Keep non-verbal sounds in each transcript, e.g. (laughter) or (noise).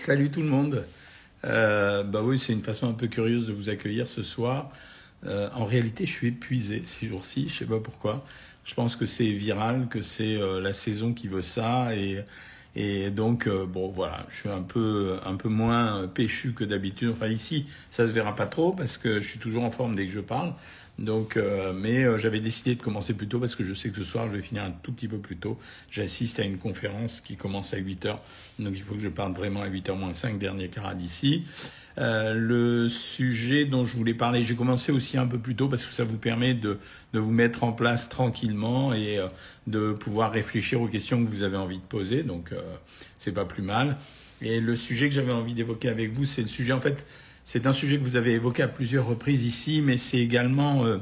Salut tout le monde. Euh, bah oui, c'est une façon un peu curieuse de vous accueillir ce soir. Euh, en réalité, je suis épuisé ces jours-ci. Je sais pas pourquoi. Je pense que c'est viral, que c'est euh, la saison qui veut ça, et et donc bon voilà, je suis un peu un peu moins péchu que d'habitude. Enfin ici, ça se verra pas trop parce que je suis toujours en forme dès que je parle. Donc, euh, mais euh, j'avais décidé de commencer plus tôt parce que je sais que ce soir je vais finir un tout petit peu plus tôt. J'assiste à une conférence qui commence à 8 heures, donc il faut que je parte vraiment à 8h moins 5, dernier quart d'ici. Euh, le sujet dont je voulais parler, j'ai commencé aussi un peu plus tôt parce que ça vous permet de, de vous mettre en place tranquillement et euh, de pouvoir réfléchir aux questions que vous avez envie de poser. Donc, euh, c'est pas plus mal. Et le sujet que j'avais envie d'évoquer avec vous, c'est le sujet en fait c'est un sujet que vous avez évoqué à plusieurs reprises ici, mais c'est également euh,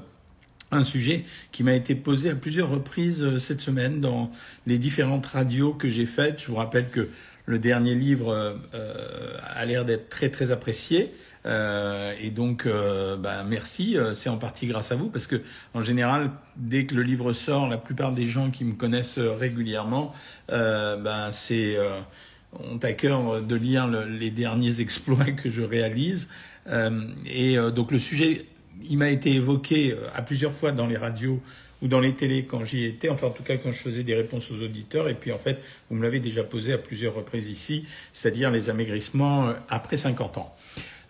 un sujet qui m'a été posé à plusieurs reprises euh, cette semaine dans les différentes radios que j'ai faites. Je vous rappelle que le dernier livre euh, a l'air d'être très très apprécié. Euh, et donc, euh, bah, merci. C'est en partie grâce à vous parce que, en général, dès que le livre sort, la plupart des gens qui me connaissent régulièrement, bah, c'est ont à cœur de lire le, les derniers (laughs) exploits que je réalise. Euh, et euh, donc le sujet, il m'a été évoqué euh, à plusieurs fois dans les radios ou dans les télés quand j'y étais, enfin en tout cas quand je faisais des réponses aux auditeurs. Et puis en fait, vous me l'avez déjà posé à plusieurs reprises ici, c'est-à-dire les amaigrissements après 50 ans.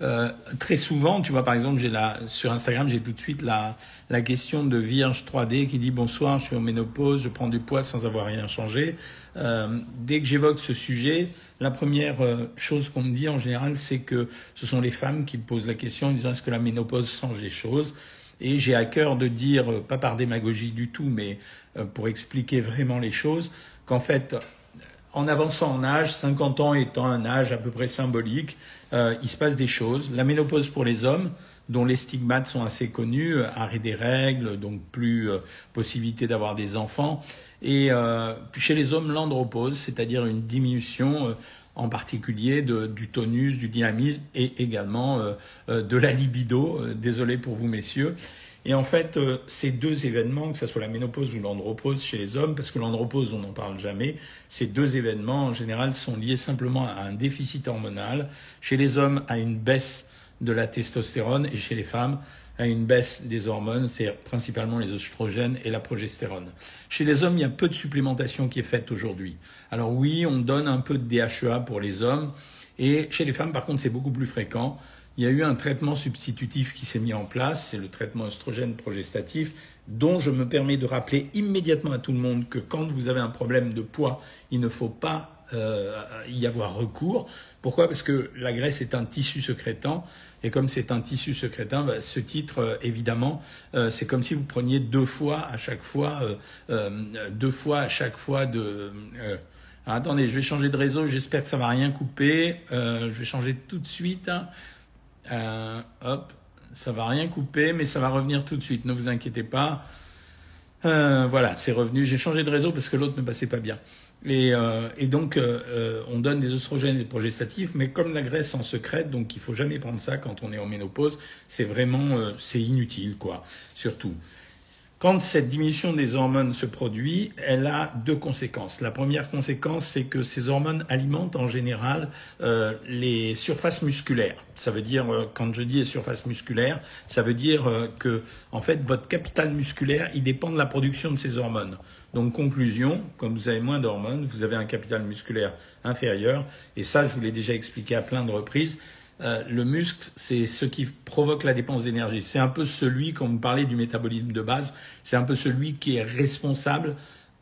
Euh, très souvent, tu vois, par exemple, j'ai sur Instagram, j'ai tout de suite la, la question de Vierge 3D qui dit bonsoir, je suis en ménopause, je prends du poids sans avoir rien changé. Euh, dès que j'évoque ce sujet, la première euh, chose qu'on me dit en général, c'est que ce sont les femmes qui posent la question en disant est-ce que la ménopause change les choses? Et j'ai à cœur de dire, euh, pas par démagogie du tout, mais pour expliquer vraiment les choses, qu'en fait, en avançant en âge, 50 ans étant un âge à peu près symbolique, euh, il se passe des choses. La ménopause pour les hommes, dont les stigmates sont assez connus, euh, arrêt des règles, donc plus euh, possibilité d'avoir des enfants. Et chez les hommes, l'andropause, c'est-à-dire une diminution en particulier du tonus, du dynamisme et également de la libido. désolé pour vous, messieurs. Et en fait, euh, ces deux événements, que ce soit la ménopause ou l'andropause chez les hommes, parce que l'andropause, on n'en parle jamais, ces deux événements, en général, sont liés simplement à un déficit hormonal. Chez les hommes, à une baisse de la testostérone et chez les femmes, à une baisse des hormones, c'est principalement les oestrogènes et la progestérone. Chez les hommes, il y a peu de supplémentation qui est faite aujourd'hui. Alors oui, on donne un peu de DHEA pour les hommes, et chez les femmes, par contre, c'est beaucoup plus fréquent il y a eu un traitement substitutif qui s'est mis en place, c'est le traitement oestrogène progestatif, dont je me permets de rappeler immédiatement à tout le monde que quand vous avez un problème de poids, il ne faut pas euh, y avoir recours. Pourquoi? Parce que la graisse est un tissu secrétant, et comme c'est un tissu secrétant, bah, ce titre, euh, évidemment, euh, c'est comme si vous preniez deux fois à chaque fois, deux fois à chaque fois de. attendez, je vais changer de réseau. J'espère que ça va rien couper. je vais changer tout de suite. Hein. Euh, hop, ça va rien couper, mais ça va revenir tout de suite. Ne vous inquiétez pas. Euh, voilà, c'est revenu. J'ai changé de réseau parce que l'autre ne passait pas bien. Et, euh, et donc, on donne des oestrogènes et des progestatifs, mais comme la graisse en secrète, donc il faut jamais prendre ça quand on est en ménopause. C'est vraiment, c'est inutile, quoi. Surtout. Quand cette diminution des hormones se produit, elle a deux conséquences. La première conséquence, c'est que ces hormones alimentent en général euh, les surfaces musculaires. Ça veut dire, euh, quand je dis les surfaces musculaires, ça veut dire euh, que, en fait, votre capital musculaire, il dépend de la production de ces hormones. Donc, conclusion, comme vous avez moins d'hormones, vous avez un capital musculaire inférieur. Et ça, je vous l'ai déjà expliqué à plein de reprises. Euh, le muscle, c'est ce qui provoque la dépense d'énergie. C'est un peu celui, quand vous parlez du métabolisme de base, c'est un peu celui qui est responsable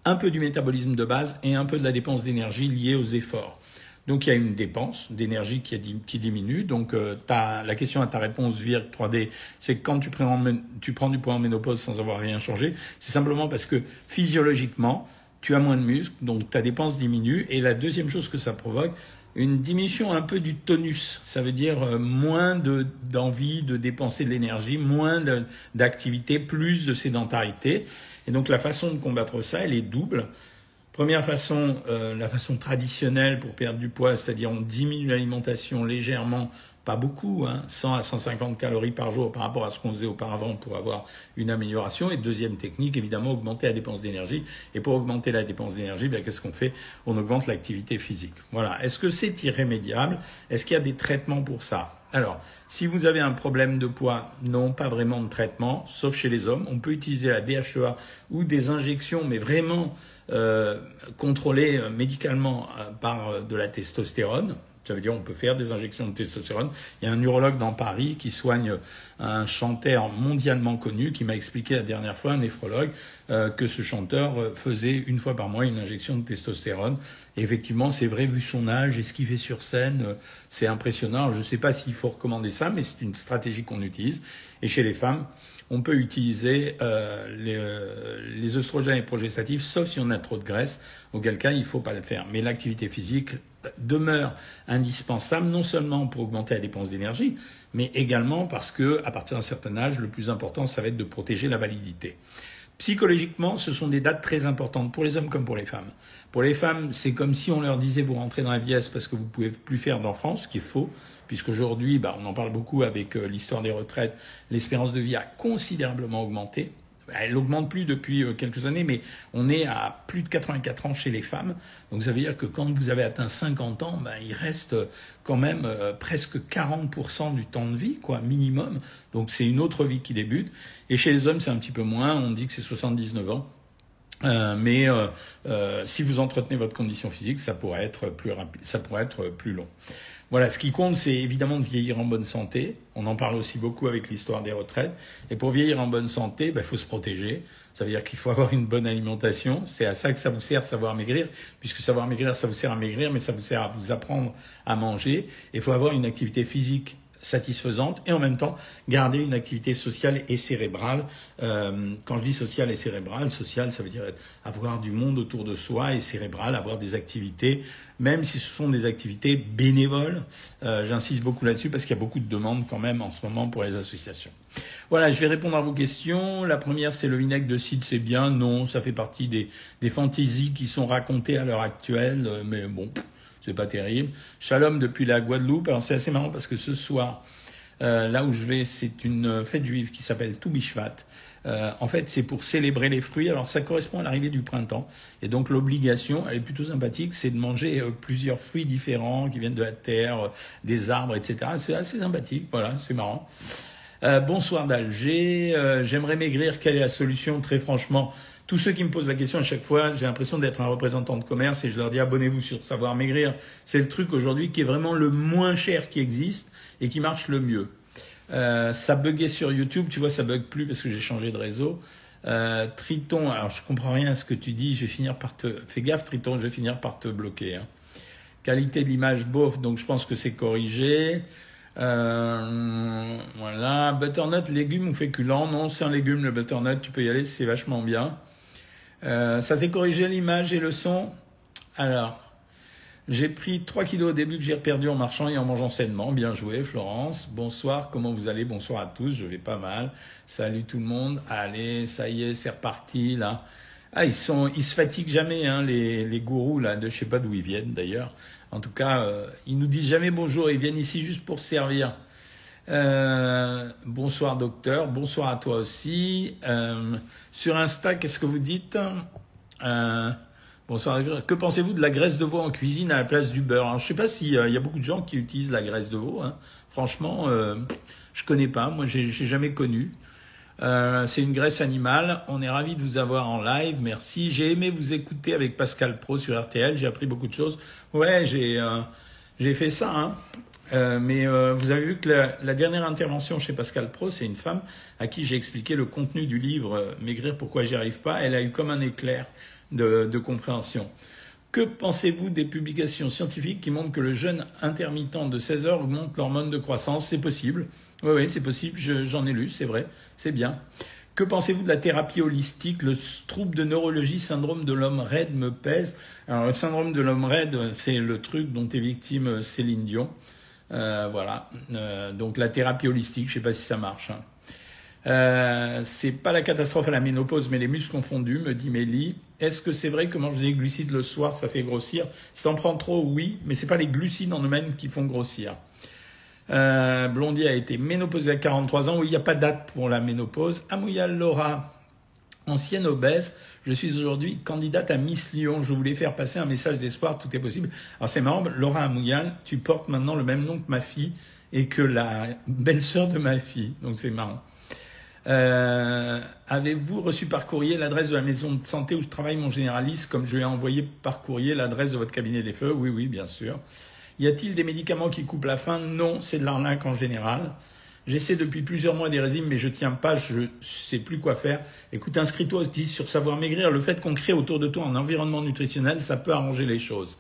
un peu du métabolisme de base et un peu de la dépense d'énergie liée aux efforts. Donc il y a une dépense d'énergie qui, diminue. Donc euh, la question à ta réponse VIR 3D, c'est que quand tu prends, tu prends du poids en ménopause sans avoir rien changé, c'est simplement parce que physiologiquement, tu as moins de muscles, donc ta dépense diminue. Et la deuxième chose que ça provoque, une diminution un peu du tonus. Ça veut dire euh, moins d'envie de, dépenser de l'énergie, moins d'activité, plus de sédentarité. Et donc la façon de combattre ça, elle est double. Première façon, euh, la façon traditionnelle pour perdre du poids, c'est-à-dire on diminue l'alimentation légèrement pas beaucoup, hein, 100 à 150 calories par jour par rapport à ce qu'on faisait auparavant pour avoir une amélioration. Et deuxième technique, évidemment, augmenter la dépense d'énergie. Et pour augmenter la dépense d'énergie, ben, qu'est-ce qu'on fait? On augmente l'activité physique. Voilà. Est-ce que c'est irrémédiable? Est-ce qu'il y a des traitements pour ça? Alors, si vous avez un problème de poids, non, pas vraiment de traitement, sauf chez les hommes. On peut utiliser la DHEA ou des injections, mais vraiment euh, contrôlées euh, médicalement euh, par de la testostérone. Ça veut dire on peut faire des injections de testostérone. Il y a un urologue dans Paris qui soigne un chanteur mondialement connu qui m'a expliqué la dernière fois, un néphrologue, que ce chanteur faisait une fois par mois une injection de testostérone effectivement, c'est vrai, vu son âge et ce qu'il fait sur scène, euh, c'est impressionnant. Je ne sais pas s'il faut recommander ça, mais c'est une stratégie qu'on utilise. Et chez les femmes, on peut utiliser euh, les, euh, les oestrogènes et progestatifs, sauf si on a trop de graisse, auquel cas il ne faut pas le faire. Mais l'activité physique demeure indispensable, non seulement pour augmenter la dépense d'énergie, mais également parce que, à partir d'un certain âge, le plus important, ça va être de protéger la validité. Psychologiquement, ce sont des dates très importantes pour les hommes comme pour les femmes. Pour les femmes, c'est comme si on leur disait vous rentrez dans la vieillesse parce que vous pouvez plus faire d'enfants, ce qui est faux, puisqu'aujourd'hui, bah, on en parle beaucoup avec euh, l'histoire des retraites, l'espérance de vie a considérablement augmenté. Elle augmente plus depuis euh, quelques années, mais on est à plus de 84 ans chez les femmes. Donc ça veut dire que quand vous avez atteint 50 ans, ben, il reste quand même euh, presque 40% du temps de vie, quoi, minimum. Donc c'est une autre vie qui débute. Et chez les hommes, c'est un petit peu moins. On dit que c'est 79 ans. Euh, mais si vous entretenez votre condition physique, ça pourrait être plus rapide, ça pourrait être plus long. Voilà, ce qui compte, c'est évidemment de vieillir en bonne santé. On en parle aussi beaucoup avec l'histoire des retraites. Et pour vieillir en bonne santé, il ben, faut se protéger. Ça veut dire qu'il faut (laughs) avoir une bonne alimentation. C'est à ça que ça vous sert, savoir maigrir, puisque savoir maigrir, ça vous sert à maigrir, mais ça vous sert à vous apprendre à manger. Il faut avoir une activité physique satisfaisante et en même temps garder une activité sociale et cérébrale. Euh, quand je dis sociale et cérébrale, sociale, ça veut dire avoir du monde autour de soi et cérébral, avoir des activités, même si ce sont des activités bénévoles. Euh, J'insiste beaucoup là-dessus parce qu'il y a beaucoup de demandes quand même en ce moment pour les associations. Voilà, je vais répondre à vos questions. La première, c'est le vinaigre de cidre, c'est bien. Non, ça fait partie des, des fantaisies qui sont racontées à l'heure actuelle, mais bon, c'est pas terrible. Shalom depuis la Guadeloupe. Alors c'est assez marrant parce que ce soir, euh, là où je vais, c'est une fête juive qui s'appelle Toubishvat. Euh, en fait, c'est pour célébrer les fruits. Alors, ça correspond à l'arrivée du printemps. Et donc, l'obligation, elle est plutôt sympathique, c'est de manger euh, plusieurs fruits différents qui viennent de la terre, euh, des arbres, etc. C'est assez sympathique. Voilà, c'est marrant. Euh, bonsoir d'Alger. J'aimerais maigrir. Quelle est la solution? Très franchement, tous ceux qui me posent la question à chaque fois, j'ai l'impression d'être un représentant de commerce et je leur dis abonnez-vous sur Savoir Maigrir. C'est le truc aujourd'hui qui est vraiment le moins cher qui existe et qui marche le mieux. Euh, ça buguait sur YouTube, tu vois, ça bug plus parce que j'ai changé de réseau. Euh, Triton, alors je comprends rien à ce que tu dis, je vais finir par te... Fais gaffe Triton, je vais finir par te bloquer. Hein. Qualité de l'image bof, donc je pense que c'est corrigé. Euh, voilà, butternut, légumes ou féculents? Non, c'est un légume le butternut, tu peux y aller, c'est vachement bien. Euh, ça s'est corrigé l'image et le son. Alors, j'ai pris 3 kilos au début que j'ai perdu en marchant et en mangeant sainement. Bien joué, Florence. Bonsoir, comment vous allez? Bonsoir à tous, je vais pas mal. Salut tout le monde. Allez, ça y est, c'est reparti là. Ah, ils sont, ils se fatiguent jamais, hein, les, les gourous là, de je sais pas d'où ils viennent d'ailleurs. En tout cas, euh, ils nous disent jamais bonjour, ils viennent ici juste pour servir. Euh, bonsoir docteur, bonsoir à toi aussi. Euh, sur Insta, qu'est-ce que vous dites euh, Bonsoir. Que pensez-vous de la graisse de veau en cuisine à la place du beurre Alors, Je ne sais pas s'il euh, y a beaucoup de gens qui utilisent la graisse de veau. Hein. Franchement, euh, je connais pas. Moi, j'ai jamais connu. C'est une graisse animale. On est ravi de vous avoir en live. Merci. J'ai aimé vous écouter avec Pascal Pro sur RTL. J'ai appris beaucoup de choses. Ouais, j'ai j'ai fait ça. Hein. Euh, mais euh, vous avez vu que la, la, dernière intervention chez Pascal Pro, c'est une femme à qui j'ai expliqué le contenu du livre euh, Maigrir pourquoi j'y arrive pas. Elle a eu comme un éclair de, de compréhension. Que pensez-vous des publications scientifiques qui montrent que le jeûne intermittent de 16 heures augmente l'hormone de croissance? C'est possible. Oui, oui, c'est possible. J'en ai lu, c'est vrai. C'est bien. Que pensez-vous de la thérapie holistique? Le trouble de neurologie, syndrome de l'homme raide me pèse. Alors, le syndrome de l'homme raide, c'est le truc dont est victime Céline Dion. Euh, voilà. Euh, donc la thérapie holistique, je sais pas si ça marche. Hein. Euh, c'est pas la catastrophe à la ménopause, mais les muscles confondus, me dit Mélie. Est-ce que c'est vrai que manger des glucides le soir, ça fait grossir? Si t'en prends trop, oui, mais c'est pas les glucides en eux-mêmes qui font grossir. Euh, Blondie a été ménopausée à 43 ans. Oui, il n'y a pas de date pour la ménopause. Amouya Laura, ancienne obèse. Je suis aujourd'hui candidate à Miss Lyon. Je voulais faire passer un message d'espoir. Tout est possible. Alors c'est marrant, Laura Amouya, tu portes maintenant le même nom que ma fille et que la belle-sœur de ma fille. Donc c'est marrant. Euh, Avez-vous reçu par courrier l'adresse de la maison de santé où je travaille mon généraliste, comme je lui ai envoyé par courrier l'adresse de votre cabinet des feux? Oui, oui, bien sûr. Y a-t-il des médicaments qui coupent la faim? Non, c'est de l'arnaque en général. J'essaie depuis plusieurs mois des régimes, mais je tiens pas, je sais plus quoi faire. Écoute, inscris-toi aussi sur Savoir Maigrir. Le fait qu'on crée autour de toi un environnement nutritionnel, ça peut arranger les choses.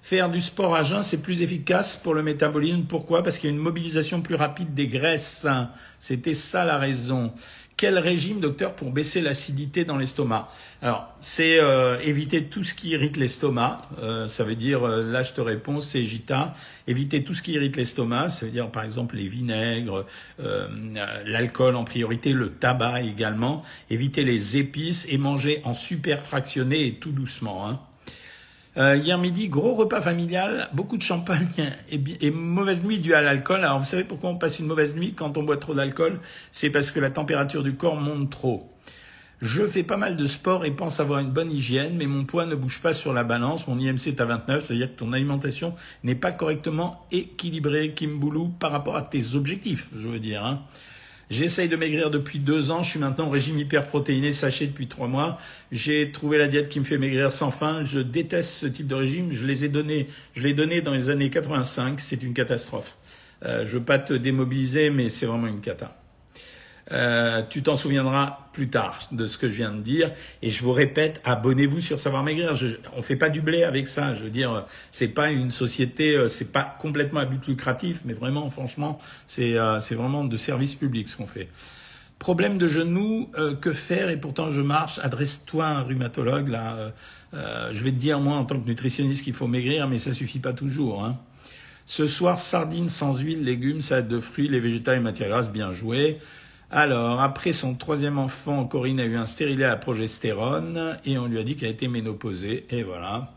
Faire du sport à jeun, c'est plus efficace pour le métabolisme. Pourquoi? Parce qu'il y a une mobilisation plus rapide des graisses. C'était ça la raison. Quel régime, docteur, pour baisser l'acidité dans l'estomac? Alors, c'est euh, éviter tout ce qui irrite l'estomac. Euh, ça veut dire, euh, là je te réponds, c'est Gita. Éviter tout ce qui irrite l'estomac, ça veut dire par exemple les vinaigres, l'alcool en priorité, le tabac également. Éviter les épices et manger en super fractionné et tout doucement. Hein. Euh, hier midi, gros repas familial, beaucoup de champagne et, mauvaise nuit due à l'alcool. Alors vous savez pourquoi on passe une mauvaise nuit quand on boit trop d'alcool? C'est parce que la température du corps monte trop. Je fais pas mal de sport et pense avoir une bonne hygiène, mais mon poids ne bouge pas sur la balance. Mon IMC est à 29, c'est-à-dire que ton alimentation n'est pas correctement équilibrée, Kimboulou, par rapport à tes objectifs, je veux dire. Hein. J'essaye de maigrir depuis deux ans. Je suis maintenant au régime hyperprotéiné, sachet depuis trois mois. J'ai trouvé la diète qui me fait maigrir sans fin. Je déteste ce type de régime. Je les ai donnés, je l'ai donné dans les années 85. C'est une catastrophe. Euh, je veux pas te démobiliser, mais c'est vraiment une cata. Euh, tu t'en souviendras plus tard de ce que je viens de dire. Et je vous répète, abonnez-vous sur Savoir Maigrir. Je, on fait pas du blé avec ça. Je veux dire, c'est pas une société, euh, c'est pas complètement à but lucratif, mais vraiment, franchement, c'est euh, vraiment de service public ce qu'on fait. Problème de genou, que faire? Et pourtant je marche. Adresse-toi à un rhumatologue. Là, je vais te dire moi en tant que nutritionniste qu'il faut maigrir, mais ça suffit pas toujours. Hein. Ce soir, sardines sans huile, légumes, salade de fruits, les végétales et matières grasses, bien joué. Alors, après son troisième enfant, Corinne a eu un stérilet à progestérone et on lui a dit qu'elle était ménopausée. Et voilà.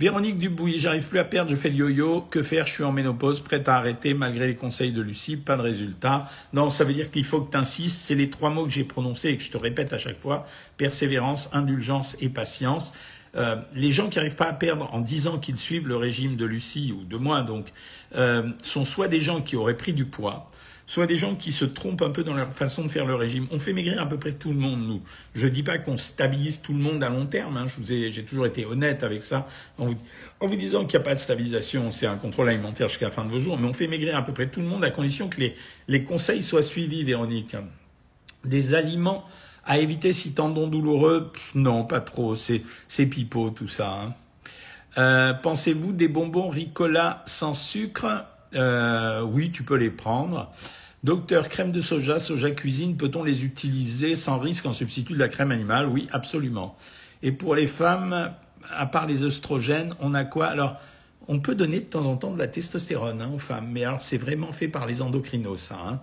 Véronique Dubouy, j'arrive plus à perdre, je fais le yo-yo. Que faire? Je suis en ménopause, prête à arrêter malgré les conseils de Lucie, pas de résultat. Non, ça veut dire qu'il faut que tu insistes. C'est les trois mots que j'ai prononcés et que je te répète à chaque fois. Persévérance, indulgence et patience. Euh, les gens qui n'arrivent pas à perdre en disant qu'ils suivent le régime de Lucie ou de moi, donc, euh, sont soit des gens qui auraient pris du poids, soit des gens qui se trompent un peu dans leur façon de faire le régime. On fait maigrir à peu près tout le monde, nous. Je dis pas qu'on stabilise tout le monde à long terme. Hein. Je vous ai, j'ai toujours été honnête avec ça en vous, en vous disant qu'il n'y a pas de stabilisation, c'est un contrôle alimentaire jusqu'à la fin de vos jours. Mais on fait maigrir à peu près tout le monde à condition que les, les conseils soient suivis, Véronique. Des aliments à éviter si tendons douloureux, non, pas trop. C'est, c'est pipeau tout ça. Hein. Euh, pensez-vous des bonbons Ricola sans sucre? Euh, Oui, tu peux les prendre. Docteur, crème de soja, soja cuisine, peut-on les utiliser sans risque en substitut de la crème animale? Oui, absolument. Et pour les femmes, à part les oestrogènes, on a quoi? Alors, on peut donner de temps en temps de la testostérone hein, aux femmes, mais alors c'est vraiment fait par les endocrinos, ça. Hein.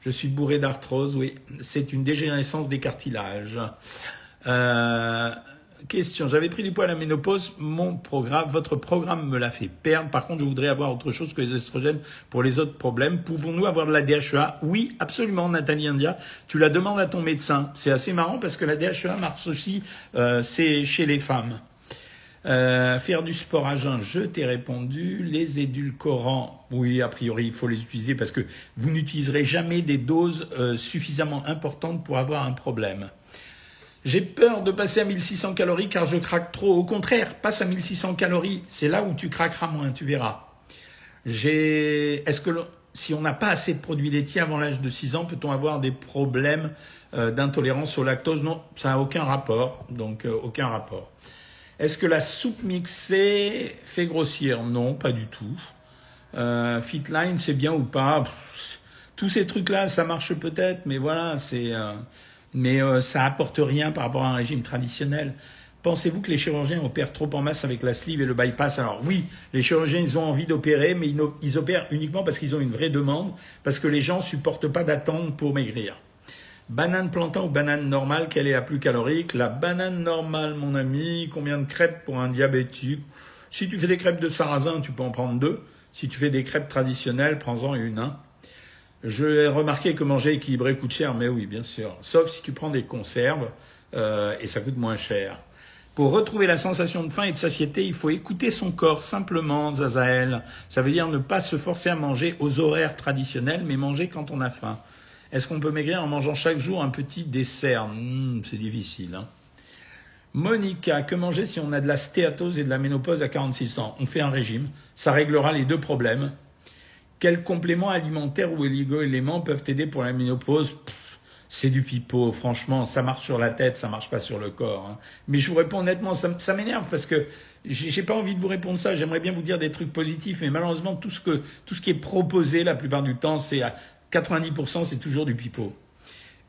Je suis bourré d'arthrose, oui. C'est une dégénérescence des cartilages. Euh, Question. J'avais pris du poids à la ménopause. Mon programme, votre programme me l'a fait perdre. Par contre, je voudrais avoir autre chose que les estrogènes pour les autres problèmes. Pouvons-nous avoir de la DHEA Oui, absolument, Nathalie India. Tu la demandes à ton médecin. C'est assez marrant parce que la DHEA marche aussi, euh, chez les femmes. Euh, faire du sport à jeun, je t'ai répondu. Les édulcorants, oui, a priori, il faut les utiliser parce que vous n'utiliserez jamais des doses euh, suffisamment importantes pour avoir un problème. J'ai peur de passer à 1600 calories car je craque trop. Au contraire, passe à 1600 calories. C'est là où tu craqueras moins, tu verras. J'ai, est-ce que si on n'a pas assez de produits laitiers avant l'âge de 6 ans, peut-on avoir des problèmes euh, d'intolérance au lactose? Non, ça n'a aucun rapport. Donc, euh, aucun rapport. Est-ce que la soupe mixée fait grossir? Non, pas du tout. Euh, Fitline, c'est bien ou pas? Tous ces trucs-là, ça marche peut-être, mais voilà, c'est mais euh, ça apporte rien par rapport à un régime traditionnel. Pensez-vous que les chirurgiens opèrent trop en masse avec la sleeve et le bypass? Alors oui, les chirurgiens, ils ont envie d'opérer, mais ils, opèrent uniquement parce qu'ils ont une vraie demande, parce que les gens supportent pas d'attendre pour maigrir. Banane plantain ou banane normale, quelle est la plus calorique? La banane normale, mon ami, combien de crêpes pour un diabétique? Si tu fais des crêpes de sarrasin, tu peux en prendre deux. Si tu fais des crêpes traditionnelles, prends-en une. Hein. Je remarqué que manger équilibré coûte cher, mais oui, bien sûr. Sauf si tu prends des conserves euh, et ça coûte moins cher. Pour retrouver la sensation de faim et de satiété, il faut écouter son corps simplement, Zazael. Ça veut dire ne pas se forcer à manger aux horaires traditionnels, mais manger quand on a faim. Est-ce qu'on peut maigrir en mangeant chaque jour un petit dessert? Hmm, C'est difficile. Hein Monica, que manger si on a de la stéatose et de la ménopause à 46 ans? On fait un régime, ça réglera les deux problèmes. Quels compléments alimentaires ou oligo-éléments peuvent aider pour la ménopause? C'est du pipeau, franchement, ça marche sur la tête, ça marche pas sur le corps. Hein. Mais je vous réponds honnêtement, ça, m'énerve parce que j'ai pas envie de vous répondre ça. J'aimerais bien vous dire des trucs positifs, mais malheureusement, tout ce, que, tout ce qui est proposé la plupart du temps, c'est à 90%, c'est toujours du pipeau.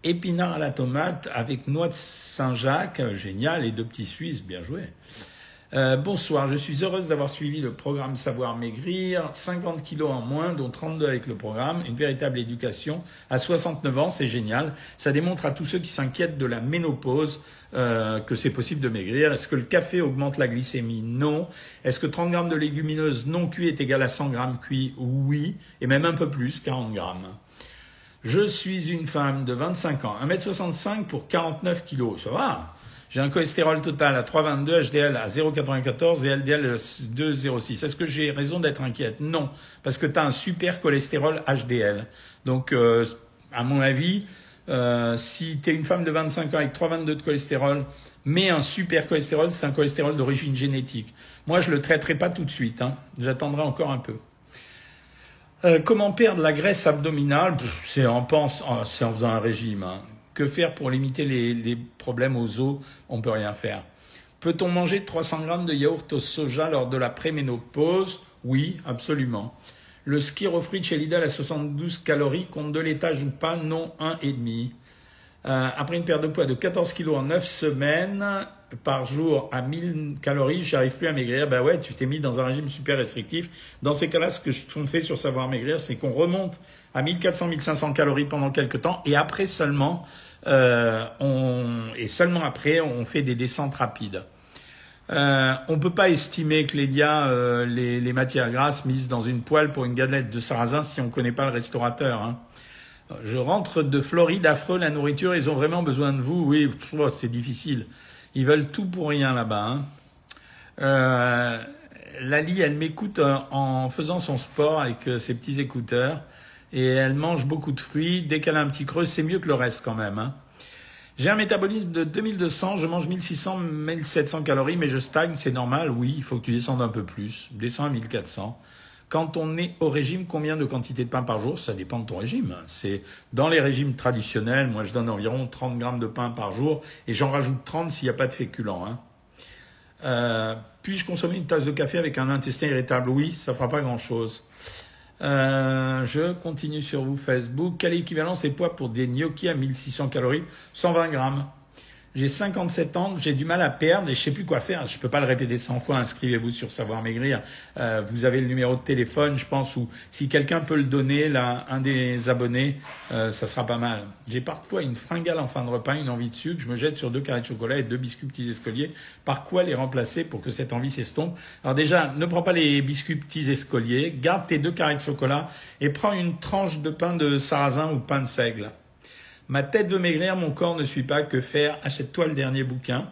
Épinard à la tomate avec noix de Saint-Jacques, génial, et deux petits Suisses, bien joué. Euh, bonsoir, je suis heureuse d'avoir suivi le programme Savoir Maigrir. 50 kilos en moins, dont 32 avec le programme. Une véritable éducation. À 69 ans, c'est génial. Ça démontre à tous ceux qui s'inquiètent de la ménopause euh, que c'est possible de maigrir. Est-ce que le café augmente la glycémie? Non. Est-ce que 30 grammes de légumineuses non cuites est égal à 100 grammes cuits? Oui. Et même un peu plus, 40 grammes. Je suis une femme de 25 ans, 1m65 pour 49 kilos. Ça va? J'ai un cholestérol total à 3,22, HDL à 0,94 et LDL à 2,06. Est-ce que j'ai raison d'être inquiète? Non, parce que tu as un super cholestérol HDL. Donc, euh, à mon avis, euh, si tu es une femme de 25 ans avec 3,22 de cholestérol, mais un super cholestérol, c'est un cholestérol d'origine génétique. Moi, je le traiterai pas tout de suite. Hein. J'attendrai encore un peu. Euh, comment perdre la graisse abdominale? C'est en, pense, en faisant un régime. Hein. Que faire pour limiter les, problèmes aux os? On peut rien faire. Peut-on manger 300 grammes de yaourt au soja lors de la préménopause? Oui, absolument. Le skirofrit chez Lidl à 72 calories compte de l'étage ou pas? Non, 1,5. Euh, après une perte de poids de 14 kg en 9 semaines par jour à 1000 calories, j'arrive plus à maigrir. Ben ouais, tu t'es mis dans un régime super restrictif. Dans ces cas-là, ce que qu'on fait sur Savoir Maigrir, c'est qu'on remonte à 1400-1500 calories pendant quelques temps et après seulement, euh, on, et seulement après, on fait des descentes rapides. Euh, on peut pas estimer, Clédia, euh, les, les, matières grasses mises dans une poêle pour une galette de sarrasin si on connaît pas le restaurateur. Hein. Je rentre de Floride, affreux, la nourriture, ils ont vraiment besoin de vous. Oui, oh, c'est difficile. Ils veulent tout pour rien là-bas. Hein. Euh, Lali, elle m'écoute en faisant son sport avec ses petits écouteurs et elle mange beaucoup de fruits. Dès qu'elle a un petit creux, c'est mieux que le reste quand même. Hein. J'ai un métabolisme de 2200, je mange 1600, 1700 calories, mais je stagne, c'est normal. Oui, il faut que tu descendes un peu plus. Descends à 1400. Quand on est au régime, combien de quantité de pain par jour? Ça dépend de ton régime. C'est dans les régimes traditionnels. Moi, je donne environ 30 grammes de pain par jour et j'en rajoute 30 s'il n'y a pas de féculents. Hein. Euh, puis-je consommer une tasse de café avec un intestin irritable? Oui, ça fera pas grand-chose. Euh, je continue sur vous Facebook. Quelle équivalence et poids pour des gnocchis à 1600 calories? 120 grammes. J'ai 57 ans, j'ai du mal à perdre et je sais plus quoi faire. Je peux pas le répéter 100 fois. Inscrivez-vous sur Savoir Maigrir. Euh, vous avez le numéro de téléphone, je pense, ou si quelqu'un peut le donner, là, un des abonnés, euh, ça sera pas mal. J'ai parfois une fringale en fin de repas, une envie de sucre. Je me jette sur deux carrés de chocolat et deux biscuits petits escoliers. Par quoi les remplacer pour que cette envie s'estompe? Alors déjà, ne prends pas les biscuits petits escoliers. Garde tes deux carrés de chocolat et prends une tranche de pain de sarrasin ou pain de seigle. Ma tête veut maigrir, mon corps ne suit pas. Que faire? Achète-toi le dernier bouquin.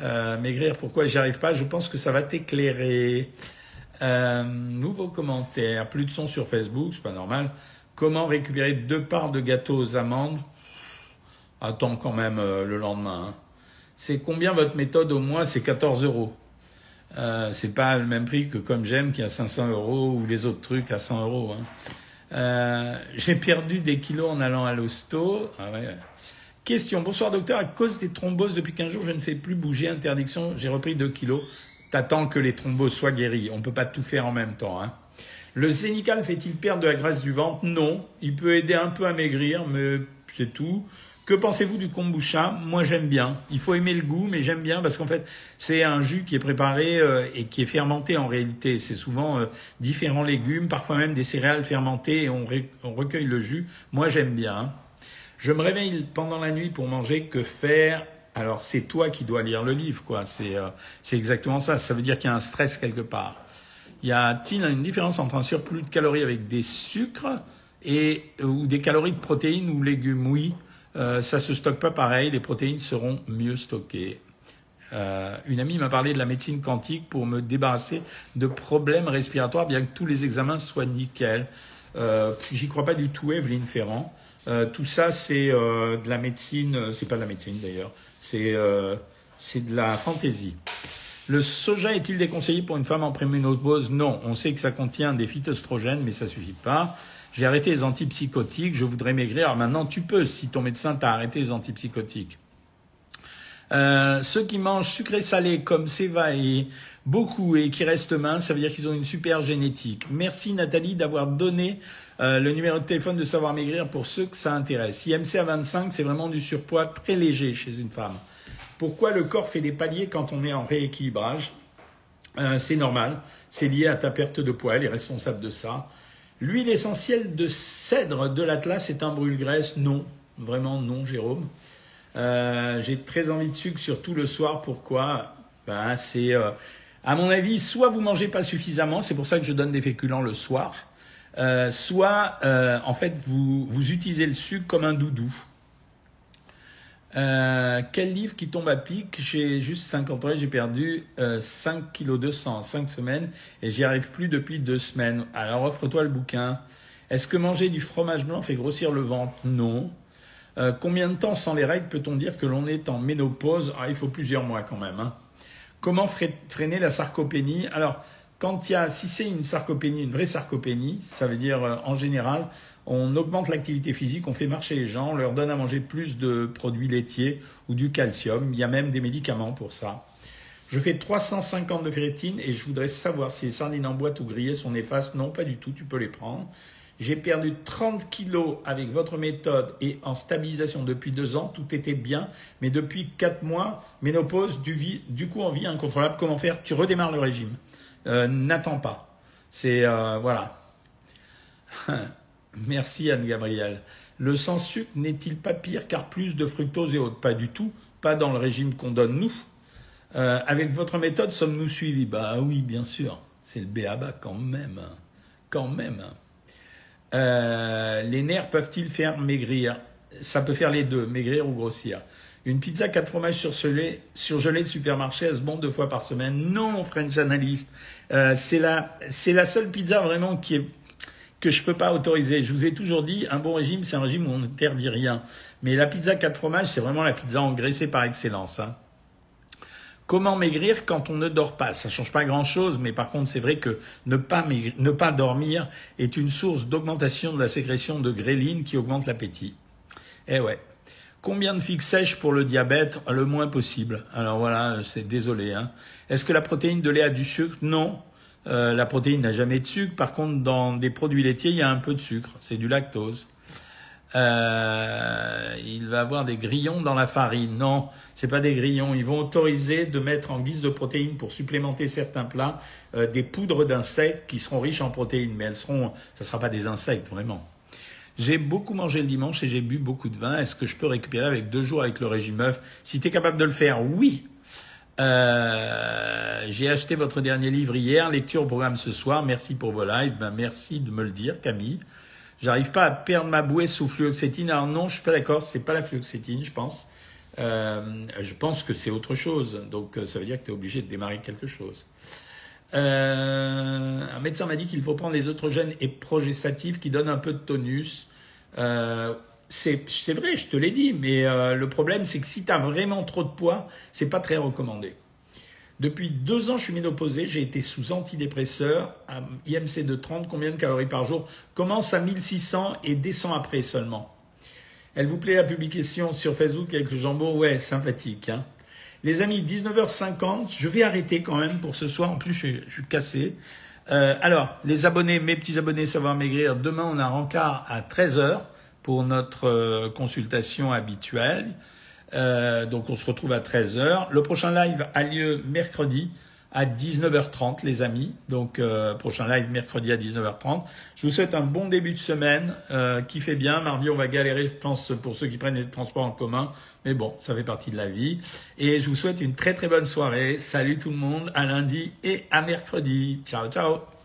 Euh, maigrir, pourquoi j'y arrive pas? Je pense que ça va t'éclairer. Euh, nouveau commentaire. Plus de son sur Facebook, c'est pas normal. Comment récupérer deux parts de gâteau aux amandes? Attends quand même euh, le lendemain. Hein. C'est combien votre méthode au mois C'est 14 euros. Euh, c'est pas le même prix que comme j'aime qui a 500 euros ou les autres trucs à 100 euros. Hein. Euh, j'ai perdu des kilos en allant à l'hosto. Ah Question. Bonsoir docteur. À cause des thromboses depuis 15 jours, je ne fais plus bouger. Interdiction. J'ai repris 2 kilos. T'attends que les thromboses soient guéries. On ne peut pas tout faire en même temps. Hein. Le zénical fait-il perdre de la graisse du ventre? Non. Il peut aider un peu à maigrir, mais c'est tout. Que pensez-vous du kombucha? Moi, j'aime bien. Il faut aimer le goût, mais j'aime bien parce qu'en fait, c'est un jus qui est préparé euh, et qui est fermenté en réalité. C'est souvent euh, différents légumes, parfois même des céréales fermentées et on, recueille le jus. Moi, j'aime bien. Je me réveille pendant la nuit pour manger. Que faire Alors, c'est toi qui dois lire le livre, quoi. C'est euh, exactement ça. Ça veut dire qu'il y a un stress quelque part. Y a-t-il une différence entre un surplus de calories avec des sucres et ou des calories de protéines ou légumes? Oui, euh, ça se stocke pas pareil. Les protéines seront mieux stockées. Euh, une amie m'a parlé de la médecine quantique pour me débarrasser de problèmes respiratoires, bien que tous les examens soient nickel. Euh, J'y crois pas du tout, Evelyne Ferrand. Euh, tout ça, c'est euh, de la médecine. C'est pas de la médecine d'ailleurs. C'est de la fantaisie. Le soja est-il déconseillé pour une femme en préménopause? Non. On sait que ça contient des phytoestrogènes, mais ça suffit pas. J'ai arrêté les antipsychotiques. Je voudrais maigrir. Alors maintenant, tu peux si ton médecin t'a arrêté les antipsychotiques. Euh, ceux qui mangent sucré-salé comme Seva et beaucoup et qui restent minces, ça veut dire qu'ils ont une super génétique. Merci Nathalie d'avoir donné euh, le numéro de téléphone de Savoir Maigrir pour ceux que ça intéresse. IMC à 25, c'est vraiment du surpoids très léger chez une femme. Pourquoi le corps fait des paliers quand on est en rééquilibrage Euh, C'est normal, c'est lié à ta perte de poids, elle est responsable de ça. L'huile essentielle de cèdre de l'Atlas est un brûle-graisse? Non, vraiment non, Jérôme. Euh, J'ai très envie de sucre, surtout le soir. Pourquoi? Ben, C'est, euh, à mon avis, soit vous mangez pas suffisamment, c'est pour ça que je donne des féculents le soir, euh, soit euh, en fait vous, vous utilisez le sucre comme un doudou. Euh, quel livre qui tombe à pic? J'ai juste 50 ans, j'ai perdu euh, 5 kg 200 en 5 semaines et j'y arrive plus depuis 2 semaines. Alors offre-toi le bouquin. Est-ce que manger du fromage blanc fait grossir le ventre? Non. Euh, combien de temps sans les règles peut-on dire que l'on est en ménopause? Ah, Il faut plusieurs mois quand même. Hein. Comment fre- freiner la sarcopénie? Alors, quand il y a, si c'est une sarcopénie, une vraie sarcopénie, ça veut dire euh, en général, on augmente l'activité physique, on fait marcher les gens, on leur donne à manger plus de produits laitiers ou du calcium. Il y a même des médicaments pour ça. Je fais 350 de ferritine et je voudrais savoir si les sardines en boîte ou grillées sont néfastes. Non, pas du tout, tu peux les prendre. J'ai perdu 30 kilos avec votre méthode et en stabilisation depuis deux ans, tout était bien. Mais depuis quatre mois, ménopause, du, vie, du coup incontrôlable. Comment faire? Tu redémarres le régime. Euh, N'attends pas. C'est euh, voilà. (laughs) Merci Anne-Gabrielle. Le sans sucre n'est-il pas pire car plus de fructose et autres? Pas du tout. Pas dans le régime qu'on donne nous. Euh, avec votre méthode, sommes-nous suivis? Bah oui, bien sûr. C'est le béaba quand même. Quand même. Euh, les nerfs peuvent-ils faire maigrir? Ça peut faire les deux, maigrir ou grossir. Une pizza 4 fromages surgelés, surgelés de supermarché, est-ce bon deux fois par semaine? Non, French Analyst. Euh, c'est la, c'est la seule pizza vraiment qui est, que je peux pas autoriser. Je vous ai toujours dit, un bon régime, c'est un régime où on n'interdit rien. Mais la pizza 4 fromages, c'est vraiment la pizza engraissée par excellence. Hein. Comment maigrir quand on ne dort pas? Ça change pas grand-chose, mais par contre, c'est vrai que ne pas, ne pas dormir est une source d'augmentation de la sécrétion de gréline qui augmente l'appétit. Eh ouais. Combien de figues sèches pour le diabète? Le moins possible. Alors voilà, c'est désolé. Hein. Est-ce que la protéine de lait a du sucre? Non. Euh, la protéine n'a jamais de sucre. Par contre, dans des produits laitiers, il y a un peu de sucre. C'est du lactose. Euh, il va avoir des grillons dans la farine. Non, c'est pas des grillons. Ils vont autoriser de mettre en guise de protéines pour supplémenter certains plats euh, des poudres d'insectes qui seront riches en protéines, mais elles seront, ça sera pas des insectes vraiment. J'ai beaucoup mangé le dimanche et j'ai bu beaucoup de vin. Est-ce que je peux récupérer avec deux jours avec le régime œuf? Si tu es capable de le faire, oui. Euh, j'ai acheté votre dernier livre hier, lecture au programme ce soir. Merci pour vos lives. Ben, merci de me le dire, Camille. J'arrive pas à perdre ma bouée sous fluoxétine. Alors non, je suis pas d'accord. C'est pas la fluoxétine, je pense. Euh, je pense que c'est autre chose. Donc ça veut dire que tu es obligé de démarrer quelque chose. Euh, un médecin m'a dit qu'il faut prendre les œstrogènes et progestatifs qui donnent un peu de tonus. Euh, c'est vrai, je te l'ai dit, mais euh, le problème c'est que si tu vraiment trop de poids, c'est pas très recommandé. Depuis deux ans, je suis ménopausé, j'ai été sous antidépresseur, à IMC de 30, combien de calories par jour? Commence à 1600 et descend après seulement. Elle vous plaît la publication sur Facebook avec le jambon? Ouais, sympathique. Hein les amis, 19h50, je vais arrêter quand même pour ce soir. En plus, je suis, je suis cassé. Euh, alors, les abonnés, mes petits abonnés Savoir Maigrir, demain, on a un rencard à 13h pour notre euh, consultation habituelle. Euh, donc, on se retrouve à 13h. Le prochain live a lieu mercredi à 19h30, les amis. Donc, euh, prochain live mercredi à 19h30. Je vous souhaite un bon début de semaine euh, fait bien. Mardi, on va galérer, je pense, pour ceux qui prennent les transports en commun. Mais bon, ça fait partie de la vie. Et je vous souhaite une très très bonne soirée. Salut tout le monde, à lundi et à mercredi. Ciao, ciao